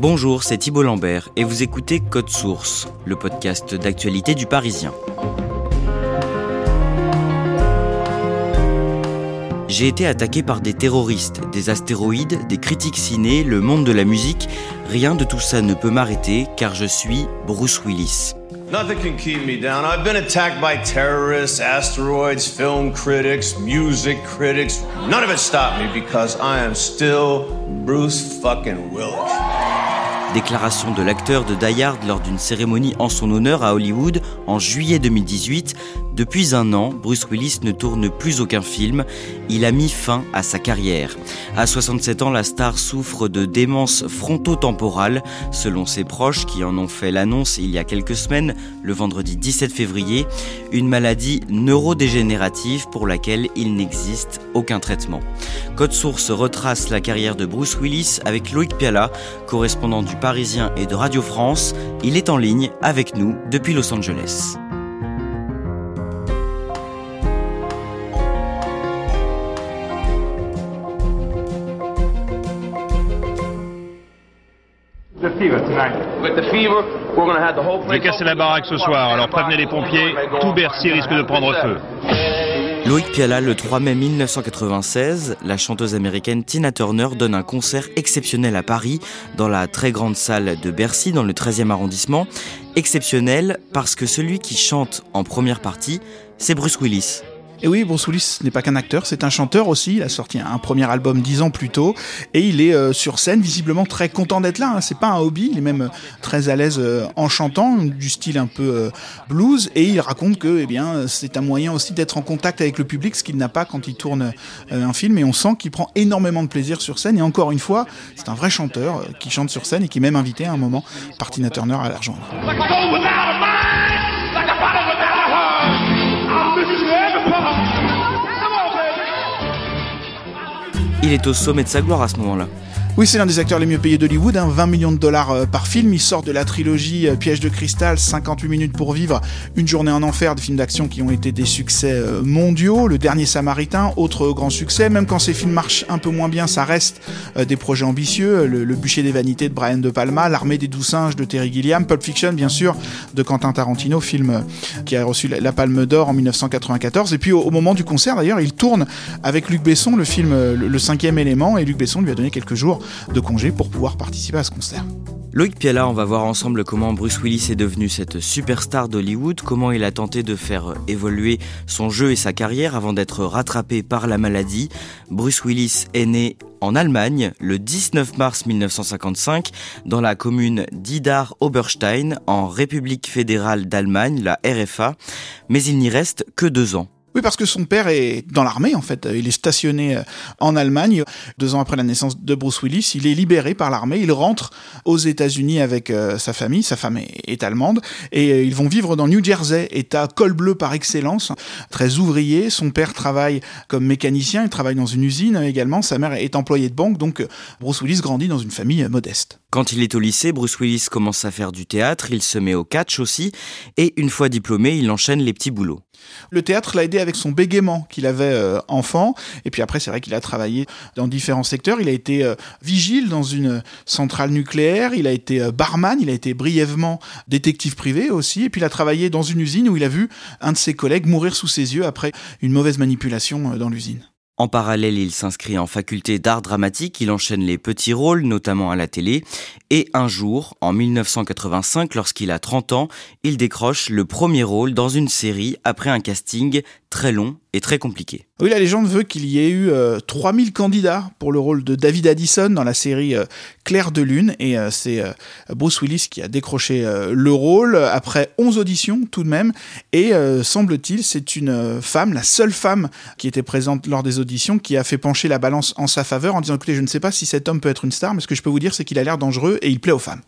Bonjour, c'est Thibault Lambert et vous écoutez Code Source, le podcast d'actualité du Parisien. J'ai été attaqué par des terroristes, des astéroïdes, des critiques ciné, le monde de la musique. Rien de tout ça ne peut m'arrêter car je suis Bruce Willis. Nothing can keep me down. I've been attacked by terrorists, asteroids, film critics, music critics. None of it stopped me because I am still Bruce fucking Willis. Déclaration de l'acteur de Die lors d'une cérémonie en son honneur à Hollywood en juillet 2018. Depuis un an, Bruce Willis ne tourne plus aucun film. Il a mis fin à sa carrière. À 67 ans, la star souffre de démence frontotemporale, selon ses proches qui en ont fait l'annonce il y a quelques semaines, le vendredi 17 février, une maladie neurodégénérative pour laquelle il n'existe aucun traitement. Code Source retrace la carrière de Bruce Willis avec Loïc Piala, correspondant du Parisien et de Radio France. Il est en ligne avec nous depuis Los Angeles. J'ai cassé la baraque ce soir, alors prévenez les pompiers, tout Bercy risque de prendre feu. Loïc Piala, le 3 mai 1996, la chanteuse américaine Tina Turner donne un concert exceptionnel à Paris, dans la très grande salle de Bercy, dans le 13e arrondissement. Exceptionnel parce que celui qui chante en première partie, c'est Bruce Willis. Et oui, Bruce Willis n'est pas qu'un acteur, c'est un chanteur aussi. Il a sorti un premier album dix ans plus tôt et il est euh, sur scène visiblement très content d'être là. Hein. C'est pas un hobby, il est même euh, très à l'aise euh, en chantant, du style un peu blues et il raconte que, eh bien, c'est un moyen aussi d'être en contact avec le public, ce qu'il n'a pas quand il tourne un film. Et on sent qu'il prend énormément de plaisir sur scène. Et encore une fois, c'est un vrai chanteur qui chante sur scène et qui est même invité à un moment par Tina Turner à la rejoindre. Il est au sommet de sa gloire à ce moment-là. Oui, c'est l'un des acteurs les mieux payés d'Hollywood, 20 hein, millions de dollars euh, par film. Il sort de la trilogie euh, Piège de cristal, 58 minutes pour vivre, Une journée en enfer, des films d'action qui ont été des succès euh, mondiaux. Le dernier Samaritain, autre grand succès. Même quand ces films marchent un peu moins bien, ça reste des projets ambitieux. Le, bûcher des vanités de Brian De Palma, L'armée des doux singes de Terry Gilliam, Pulp Fiction, bien sûr, de Quentin Tarantino, film qui a reçu la Palme d'Or en 1994. Et puis au, moment du concert, d'ailleurs, il tourne avec Luc Besson le film le cinquième élément, et Luc Besson lui a donné quelques jours de congé pour pouvoir participer à ce concert. Loïc Piala, on va voir ensemble comment Bruce Willis est devenu cette superstar d'Hollywood, comment il a tenté de faire évoluer son jeu et sa carrière avant d'être rattrapé par la maladie. Bruce Willis est né en Allemagne le 19 mars 1955 dans la commune d'Idar-Oberstein en République fédérale d'Allemagne, la RFA, mais il n'y reste que deux ans. Oui, parce que son père est dans l'armée, en fait. Il est stationné euh, en Allemagne. Deux ans après la naissance de Bruce Willis, il est libéré par l'armée. Il rentre aux États-Unis avec euh, sa famille. Sa femme est, allemande. Et euh, ils vont vivre dans New Jersey, état col bleu par excellence, très ouvrier. Son père travaille comme mécanicien. Il travaille dans une usine également. Sa mère est employée de banque. Donc, Bruce Willis grandit dans une famille modeste. Quand il est au lycée, Bruce Willis commence à faire du théâtre. Il se met au catch aussi. Et une fois diplômé, il enchaîne les petits boulots. Le théâtre l'a aidé avec son bégaiement qu'il avait euh, enfant. Et puis après, c'est vrai qu'il a travaillé dans différents secteurs. Il a été euh, vigile dans une centrale nucléaire. Il a été euh, barman. Il a été brièvement détective privé aussi. Et puis il a travaillé dans une usine où il a vu un de ses collègues mourir sous ses yeux après une mauvaise manipulation dans l'usine. En parallèle, il s'inscrit en faculté d'art dramatique, il enchaîne les petits rôles, notamment à la télé, et un jour, en 1985, lorsqu'il a 30 ans, il décroche le premier rôle dans une série après un casting très long et très compliqué. Oui, la légende veut qu'il y ait eu 3000 euh, candidats pour le rôle de David Addison dans la série euh, Claire de Lune, et euh, c'est Bruce Willis qui a décroché le rôle après 11 auditions tout de même, et semble-t-il, c'est une femme, la seule femme qui était présente lors des auditions, qui a fait pencher la balance en sa faveur en disant écoutez, je ne sais pas si cet homme peut être une star, mais ce que je peux vous dire, c'est qu'il a l'air dangereux et il plaît aux femmes.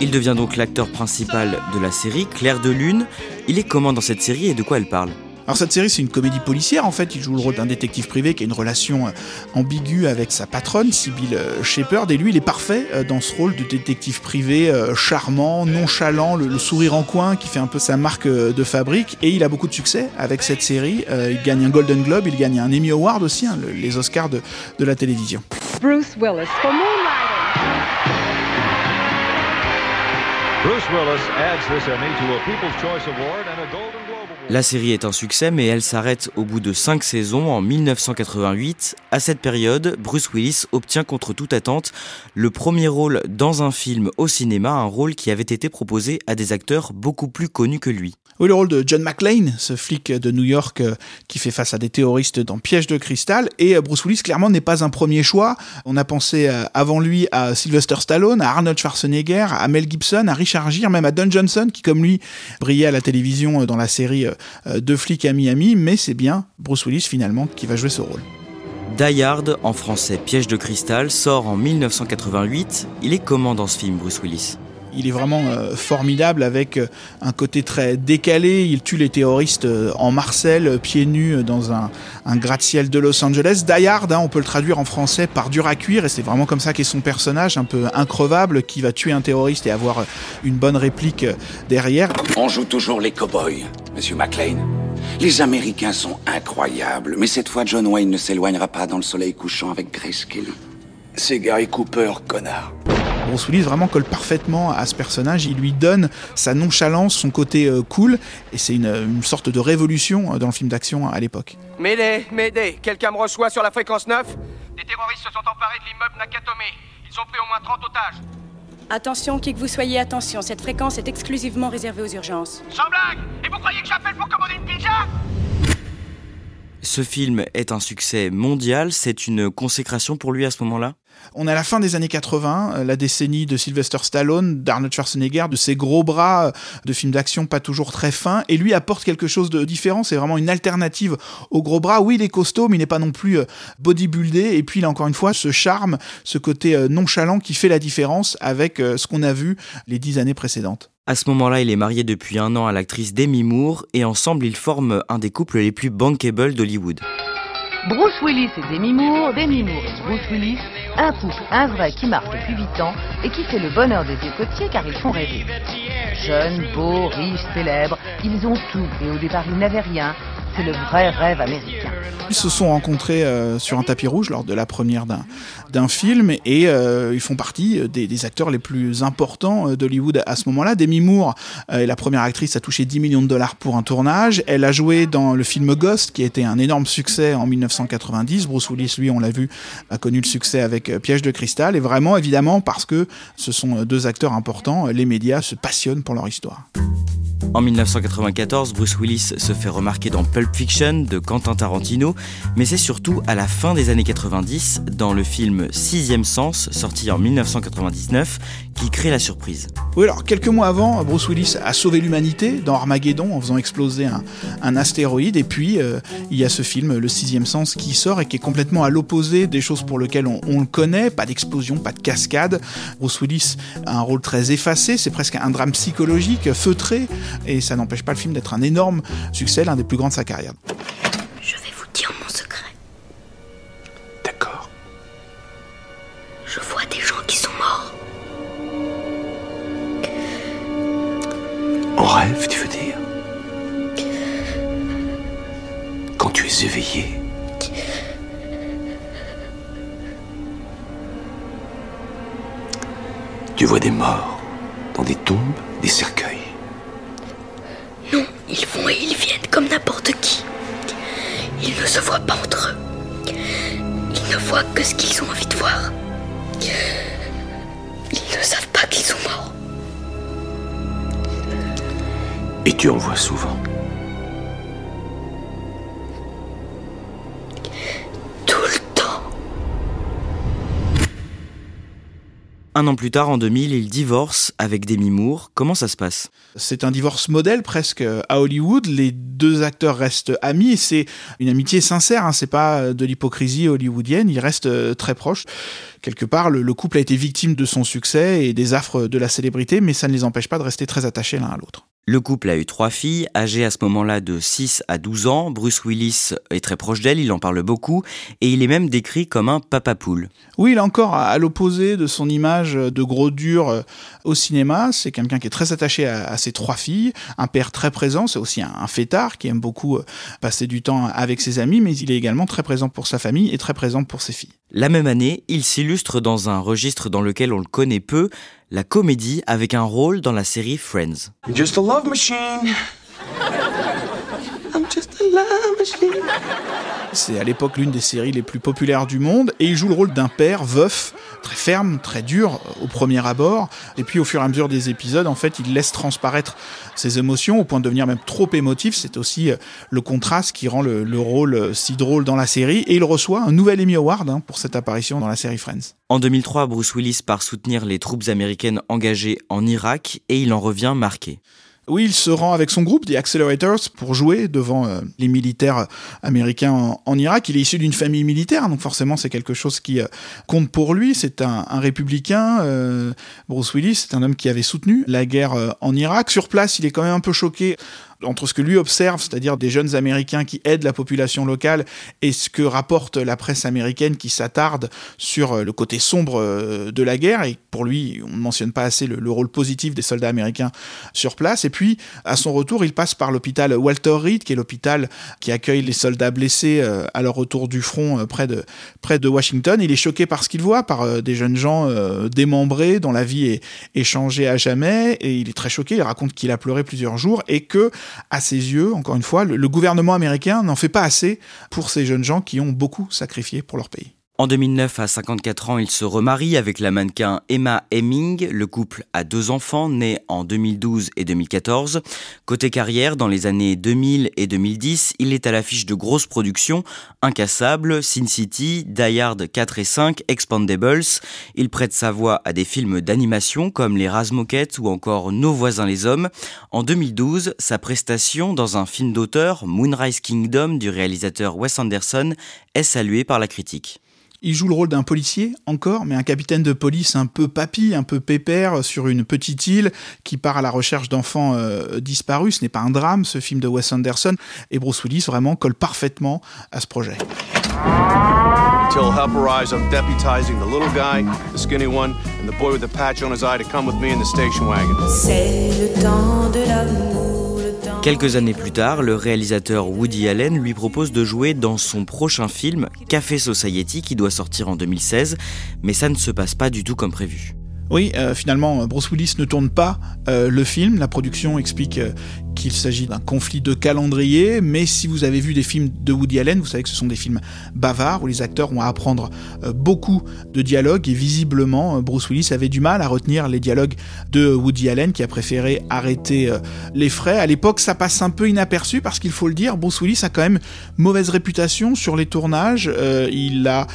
Il devient donc l'acteur principal de la série, Claire de Lune. Il est comment dans cette série et de quoi elle parle? Alors cette série c'est une comédie policière en fait, il joue le rôle d'un détective privé qui a une relation euh, ambiguë avec sa patronne, Sybil euh, Shepard, et lui il est parfait euh, dans ce rôle de détective privé charmant, nonchalant, le, sourire en coin qui fait un peu sa marque de fabrique, et il a beaucoup de succès avec cette série, il gagne un Golden Globe, il gagne un Emmy Award aussi, hein, les Oscars de, la télévision. Bruce Willis for La série est un succès, mais elle s'arrête au bout de 5 saisons en 1988. À cette période, Bruce Willis obtient contre toute attente le premier rôle dans un film au cinéma, un rôle qui avait été proposé à des acteurs beaucoup plus connus que lui. Oui, le rôle de John McClane, ce flic de New York euh, qui fait face à des terroristes dans Piège de cristal. Et euh, Bruce Willis, clairement, n'est pas un premier choix. On a pensé euh, avant lui à Sylvester Stallone, à Arnold Schwarzenegger, à Mel Gibson, à Richard Gere, même à Don Johnson, qui, comme lui, brillait à la télévision dans la série Deux flics à Miami. Mais c'est bien Bruce Willis, finalement, qui va jouer ce rôle. Die Hard, en français Piège de cristal, sort en 1988. Il est comment dans ce film, Bruce Willis? Il est vraiment euh, formidable avec euh, un côté très décalé. Il tue les terroristes euh, en Marcel, pieds nus dans un, gratte-ciel de Los Angeles. Die hein, on peut le traduire en français par dur à cuire, et c'est vraiment comme ça qu'est son personnage, un peu increvable, qui va tuer un terroriste et avoir une bonne réplique derrière. On joue toujours les cow-boys, monsieur McLean. Les Américains sont incroyables, mais cette fois John Wayne ne s'éloignera pas dans le soleil couchant avec Grace Kelly. C'est Gary Cooper, connard. Bruce Willis vraiment colle parfaitement à ce personnage. Il lui donne sa nonchalance, son côté euh, cool, et c'est une, sorte de révolution euh, dans le film d'action à l'époque. M'aider, m'aider, quelqu'un me reçoit sur la fréquence 9 Des terroristes se sont emparés de l'immeuble Nakatome. Ils ont pris au moins 30 otages. Attention, qui que vous soyez, attention, cette fréquence est exclusivement réservée aux urgences. Sans blague Et vous croyez que j'appelle pour commander une pizza ce film est un succès mondial, c'est une consécration pour lui à ce moment-là? On est la fin des années 80, euh, la décennie de Sylvester Stallone, d'Arnold Schwarzenegger, de ses gros bras euh, de films d'action pas toujours très fins, et lui apporte quelque chose de différent, c'est vraiment une alternative aux gros bras. Oui, il est costaud, mais il n'est pas non plus euh, bodybuildé, et puis il a encore une fois ce charme, ce côté nonchalant qui fait la différence avec ce qu'on a vu les dix années précédentes. À ce moment-là, il est marié depuis un an à l'actrice Demi Moore, et ensemble ils forment un des couples les plus bankable d'Hollywood. Bruce Willis et Demi Moore, Demi Moore et Bruce Willis, un couple, un vrai qui marche depuis 8 ans et qui fait le bonheur des vieux côtiers car ils font rêver. Jeunes, beaux, riches, célèbres, ils ont tout et au départ ils n'avaient rien. C'est le vrai rêve américain. Ils se sont rencontrés euh, sur un tapis rouge lors de la première d'un film et euh, ils font partie des, acteurs les plus importants euh, d'Hollywood à ce moment-là. Demi Moore est la première actrice à toucher 10 millions de dollars pour un tournage. Elle a joué dans le film Ghost qui a été un énorme succès en 1990. Bruce Willis, lui, on l'a vu, a connu le succès avec Piège de cristal et vraiment évidemment parce que ce sont deux acteurs importants, les médias se passionnent pour leur histoire. En 1994, Bruce Willis se fait remarquer dans Pulp Fiction de Quentin Tarantino, mais c'est surtout à la fin des années 90, dans le film Sixième Sens, sorti en 1999, qu'il crée la surprise. Oui, alors quelques mois avant, Bruce Willis a sauvé l'humanité dans Armageddon en faisant exploser un, astéroïde, et puis euh, il y a ce film, Le Sixième Sens, qui sort et qui est complètement à l'opposé des choses pour lesquelles on, on le connaît, pas d'explosion, pas de cascade. Bruce Willis a un rôle très effacé, c'est presque un drame psychologique, feutré, et ça n'empêche pas le film d'être un énorme succès, l'un des plus grands de sa carrière. Je vais vous dire mon secret. D'accord. Je vois des gens qui sont morts. En rêve, tu veux dire? Quand tu es éveillé. Tu vois des morts ils vont et ils viennent comme n'importe qui. Ils ne se voient pas entre eux. Ils ne voient que ce qu'ils ont envie de voir. Ils ne savent pas qu'ils sont morts. Et tu en vois souvent. Un an plus tard, en 2000, il divorce avec Demi Moore. Comment ça se passe? C'est un divorce modèle presque à Hollywood. Les deux acteurs restent amis. C'est une amitié sincère. Hein. C'est pas de l'hypocrisie hollywoodienne. Ils restent euh, très proches. Quelque part, le, couple a été victime de son succès et des affres de la célébrité, mais ça ne les empêche pas de rester très attachés l'un à l'autre. Le couple a eu trois filles, âgées à ce moment-là de 6 à 12 ans. Bruce Willis est très proche d'elle, il en parle beaucoup, et il est même décrit comme un papa poule. Oui, il est encore à l'opposé de son image de gros dur euh, au cinéma. C'est quelqu'un qui est très attaché à, ses trois filles, un père très présent, c'est aussi un, fêtard qui aime beaucoup euh, passer du temps avec ses amis, mais il est également très présent pour sa famille et très présent pour ses filles. La même année, il s'illustre dans un registre dans lequel on le connaît peu, la comédie avec un rôle dans la série Friends. I'm just a love machine. C'est à l'époque l'une des séries les plus populaires du monde et il joue le rôle d'un père veuf, très ferme, très dur au premier abord. Et puis au fur et à mesure des épisodes, en fait, il laisse transparaître ses émotions au point de devenir même trop émotif. C'est aussi euh, le contraste qui rend le, rôle euh, si drôle dans la série. Et il reçoit un nouvel Emmy Award hein, pour cette apparition dans la série Friends. En 2003, Bruce Willis part soutenir les troupes américaines engagées en Irak et il en revient marqué. Oui, il se rend avec son groupe, The Accelerators, pour jouer devant euh, les militaires américains en, Irak. Il est issu d'une famille militaire, donc forcément c'est quelque chose qui euh, compte pour lui. C'est un, républicain. Euh, Bruce Willis, c'est un homme qui avait soutenu la guerre en Irak. Sur place, il est quand même un peu choqué entre ce que lui observe, c'est-à-dire des jeunes Américains qui aident la population locale, et ce que rapporte la presse américaine qui s'attarde sur euh, le côté sombre euh, de la guerre, et pour lui, on ne mentionne pas assez le, rôle positif des soldats américains sur place. Et puis, à son retour, il passe par l'hôpital Walter Reed, qui est l'hôpital qui accueille les soldats blessés euh, à leur retour du front près de, près de Washington. Il est choqué par ce qu'il voit, par des jeunes gens démembrés, dont la vie est, est changée à jamais, et il est très choqué. Il raconte qu'il a pleuré plusieurs jours, et que à ses yeux, encore une fois, le, gouvernement américain n'en fait pas assez pour ces jeunes gens qui ont beaucoup sacrifié pour leur pays. En 2009, à 54 ans, il se remarie avec la mannequin Emma Hemming. Le couple a deux enfants, nés en 2012 et 2014. Côté carrière, dans les années 2000 et 2010, il est à l'affiche de grosses productions, Incassable, Sin City, Die Hard 4 et 5, Expandables. Il prête sa voix à des films d'animation comme Les Razmoquettes ou encore Nos voisins les hommes. En 2012, sa prestation dans un film d'auteur, Moonrise Kingdom, du réalisateur Wes Anderson, est saluée par la critique. Il joue le rôle d'un policier, encore, mais un capitaine de police un peu papy, un peu pépère, sur une petite île qui part à la recherche d'enfants euh, disparus. Ce n'est pas un drame, ce film de Wes Anderson. Et Bruce Willis vraiment colle parfaitement à ce projet. Till help arrives, I'm deputizing the little guy, the skinny one, and the boy with the patch on his eye to come with me in the station wagon. C'est le temps de l'amour. Quelques années plus tard, le réalisateur Woody Allen lui propose de jouer dans son prochain film, Café Society, qui doit sortir en 2016, mais ça ne se passe pas du tout comme prévu. Oui, euh, finalement, Bruce Willis ne tourne pas euh, le film. La production explique euh, qu'il s'agit d'un conflit de calendrier, mais si vous avez vu des films de Woody Allen, vous savez que ce sont des films bavards où les acteurs ont à apprendre beaucoup de dialogues et visiblement Bruce Willis avait du mal à retenir les dialogues de Woody Allen qui a préféré arrêter les frais. À l'époque, ça passe un peu inaperçu parce qu'il faut le dire, Bruce Willis a quand même mauvaise réputation sur les tournages. il a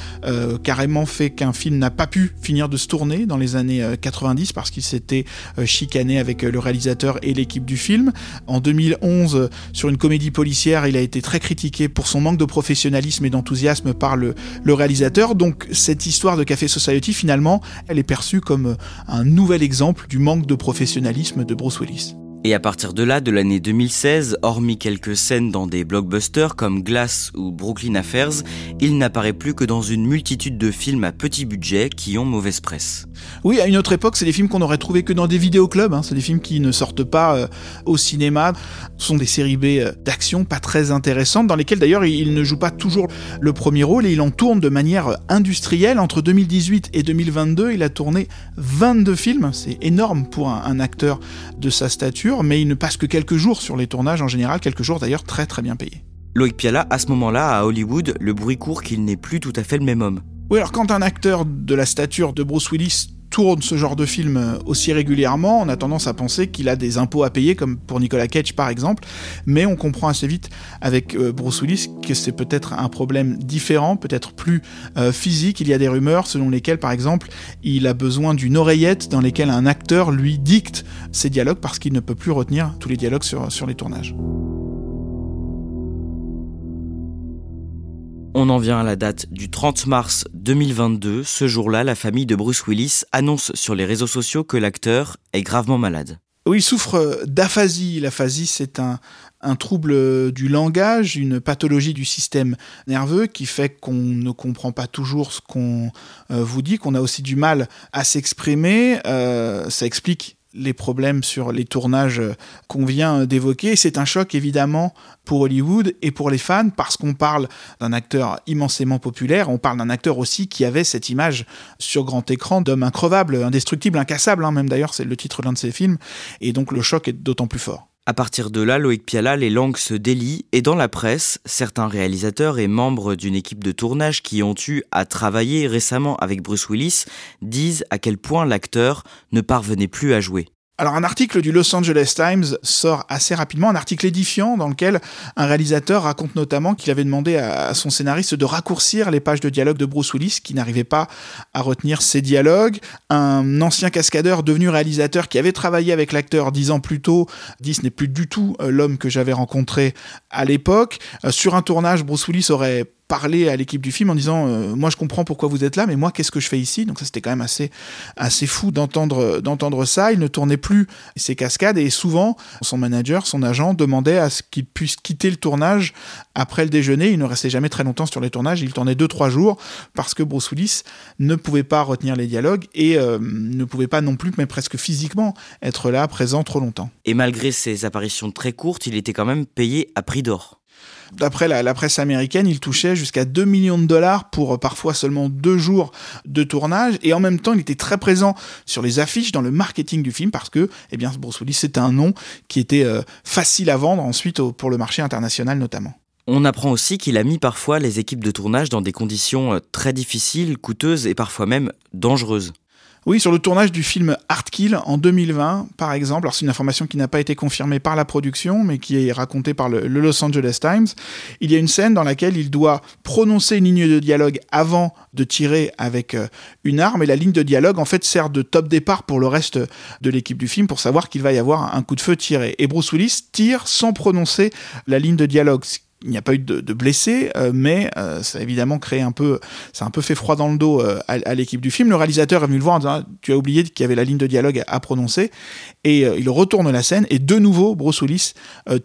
carrément fait qu'un film n'a pas pu finir de se tourner dans les années 90 parce qu'il s'était euh, chicané avec euh, le réalisateur et l'équipe du film. En 2011, sur une comédie policière, il a été très critiqué pour son manque de professionnalisme et d'enthousiasme par le, réalisateur. Donc cette histoire de Café Society, finalement, elle est perçue comme un nouvel exemple du manque de professionnalisme de Bruce Willis. Et à partir de là, de l'année 2016, hormis quelques scènes dans des blockbusters comme Glass ou Brooklyn Affairs, il n'apparaît plus que dans une multitude de films à petit budget qui ont mauvaise presse. Oui, à une autre époque, c'est des films qu'on aurait trouvé que dans des vidéoclubs, hein. c'est des films qui ne sortent pas euh, au cinéma, ce sont des séries B euh, d'action pas très intéressantes, dans lesquelles d'ailleurs il ne joue pas toujours le premier rôle et il en tourne de manière euh, industrielle. Entre 2018 et 2022, il a tourné 22 films, c'est énorme pour un acteur de sa stature mais il ne passe que quelques jours sur les tournages en général, quelques jours d'ailleurs très très bien payés. Loïc Piala, à ce moment-là, à Hollywood, le bruit court qu'il n'est plus tout à fait le même homme. Oui, alors quand un acteur de la stature de Bruce Willis tourne ce genre de film euh, aussi régulièrement, on a tendance à penser qu'il a des impôts à payer, comme pour Nicolas Cage par exemple, mais on comprend assez vite avec euh, Bruce Willis que c'est peut-être un problème différent, peut-être plus euh, physique. Il y a des rumeurs selon lesquelles, par exemple, il a besoin d'une oreillette dans laquelle un acteur lui dicte ses dialogues parce qu'il ne peut plus retenir tous les dialogues sur les tournages. On en vient à la date du 30 mars 2022. Ce jour-là, la famille de Bruce Willis annonce sur les réseaux sociaux que l'acteur est gravement malade. Oui, il souffre d'aphasie. L'aphasie, c'est un, trouble du langage, une pathologie du système nerveux qui fait qu'on ne comprend pas toujours ce qu'on euh, vous dit, qu'on a aussi du mal à s'exprimer. Euh, ça explique les problèmes sur les tournages qu'on vient d'évoquer. C'est un choc évidemment pour Hollywood et pour les fans parce qu'on parle d'un acteur immensément populaire, on parle d'un acteur aussi qui avait cette image sur grand écran d'homme increvable, indestructible, incassable, hein, même d'ailleurs c'est le titre d'un de ses films, et donc le choc est d'autant plus fort. À partir de là, Loïc Piala, les langues se délient et dans la presse, certains réalisateurs et membres d'une équipe de tournage qui ont eu à travailler récemment avec Bruce Willis disent à quel point l'acteur ne parvenait plus à jouer. Alors un article du Los Angeles Times sort assez rapidement, un article édifiant dans lequel un réalisateur raconte notamment qu'il avait demandé à son scénariste de raccourcir les pages de dialogue de Bruce Willis qui n'arrivait pas à retenir ses dialogues. Un ancien cascadeur devenu réalisateur qui avait travaillé avec l'acteur dix ans plus tôt dit ce n'est plus du tout euh, l'homme que j'avais rencontré à l'époque. Euh, sur un tournage, Bruce Willis aurait parler à l'équipe du film en disant euh, moi je comprends pourquoi vous êtes là mais moi qu'est-ce que je fais ici? Donc ça c'était quand même assez fou d'entendre d'entendre ça. Il ne tournait plus ses cascades et souvent son manager son agent demandait à ce qu'il puisse quitter le tournage après le déjeuner. Il ne restait jamais très longtemps sur les tournages. Il tournait deux trois jours parce que Bruce ne pouvait pas retenir les dialogues et euh, ne pouvait pas non plus mais presque physiquement être là présent trop longtemps. Et malgré ses apparitions très courtes il était quand même payé à prix d'or D'après la, presse américaine, il touchait jusqu'à 2 millions de dollars pour euh, parfois seulement deux jours de tournage. Et en même temps, il était très présent sur les affiches, dans le marketing du film, parce que eh bien, Bruce Willis, c'était un nom qui était euh, facile à vendre ensuite pour le marché international notamment. On apprend aussi qu'il a mis parfois les équipes de tournage dans des conditions euh, très difficiles, coûteuses et parfois même dangereuses. Oui, sur le tournage du film Art Kill en 2020, par exemple, alors c'est une information qui n'a pas été confirmée par la production, mais qui est racontée par le, Los Angeles Times, il y a une scène dans laquelle il doit prononcer une ligne de dialogue avant de tirer avec euh, une arme, et la ligne de dialogue, en fait, sert de top départ pour le reste de l'équipe du film, pour savoir qu'il va y avoir un coup de feu tiré. Et Bruce Willis tire sans prononcer la ligne de dialogue, il n'y a pas eu de, blessés, euh, mais euh, ça a évidemment créé un peu, ça a un peu fait froid dans le dos euh, à, l'équipe du film. Le réalisateur est venu le voir en disant tu as oublié qu'il y avait la ligne de dialogue à, prononcer, et il retourne la scène et de nouveau Bruce Willis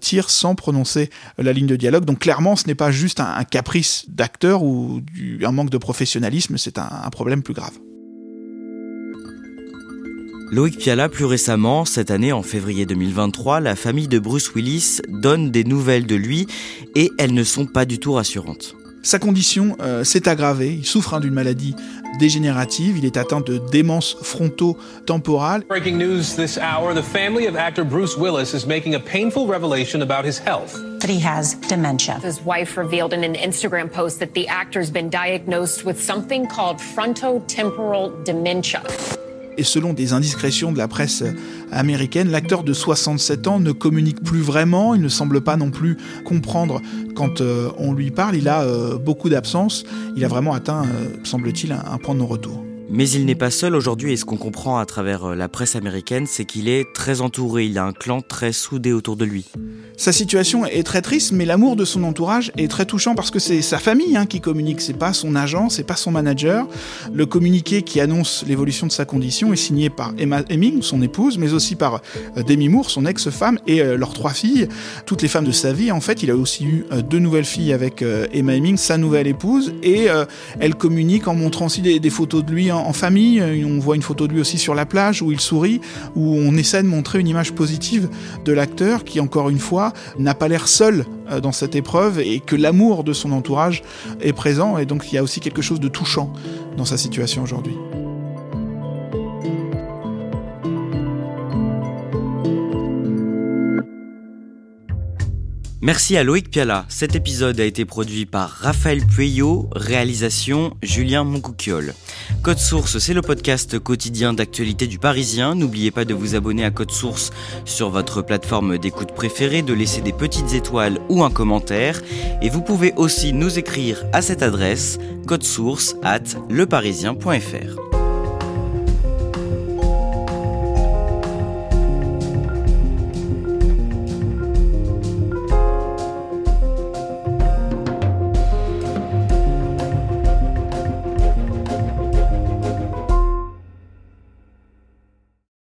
tire sans prononcer la ligne de dialogue. Donc clairement, ce n'est pas juste un, caprice d'acteur ou un manque de professionnalisme, c'est un problème plus grave. Loïc Piala, plus récemment, cette année en février 2023, la famille de Bruce Willis donne des nouvelles de lui et elles ne sont pas du tout rassurantes. Sa condition euh, s'est aggravée, il souffre hein, d'une maladie dégénérative, il est atteint de démence fronto-temporale. Breaking news this hour, the family of actor Bruce Willis is making a painful revelation about his health. That he has dementia. His wife revealed in an Instagram post that the actor's been diagnosed with something called frontotemporal dementia. Et selon des indiscrétions de la presse américaine, l'acteur de 67 ans ne communique plus vraiment, il ne semble pas non plus comprendre quand euh, on lui parle, il a euh, beaucoup d'absence, il a vraiment atteint, euh, semble-t-il, un, un point de non-retour. Mais il n'est pas seul aujourd'hui et ce qu'on comprend à travers la presse américaine, c'est qu'il est très entouré, il a un clan très soudé autour de lui. Sa situation est très triste, mais l'amour de son entourage est très touchant parce que c'est sa famille hein, qui communique, c'est pas son agent, c'est pas son manager. Le communiqué qui annonce l'évolution de sa condition est signé par Emma Heming, son épouse, mais aussi par euh, Demi Moore, son ex-femme, et euh, leurs trois filles, toutes les femmes de sa vie. En fait, il a aussi eu euh, deux nouvelles filles avec Emma Heming, sa nouvelle épouse, et elle communique en montrant aussi des, photos de lui en, famille. On voit une photo de lui aussi sur la plage où il sourit, où on essaie de montrer une image positive de l'acteur qui, encore une fois, n'a pas l'air seul euh, dans cette épreuve et que l'amour de son entourage est présent et donc il y a aussi quelque chose de touchant dans sa situation aujourd'hui. Merci à Loïc Piala. Cet épisode a été produit par Raphaël Pueyo, réalisation Julien Moncouquiole. Code Source, c'est le podcast quotidien d'actualité du Parisien. N'oubliez pas de vous abonner à Code Source sur votre plateforme d'écoute préférée, de laisser des petites étoiles ou un commentaire. Et vous pouvez aussi nous écrire à cette adresse, source at leparisien.fr.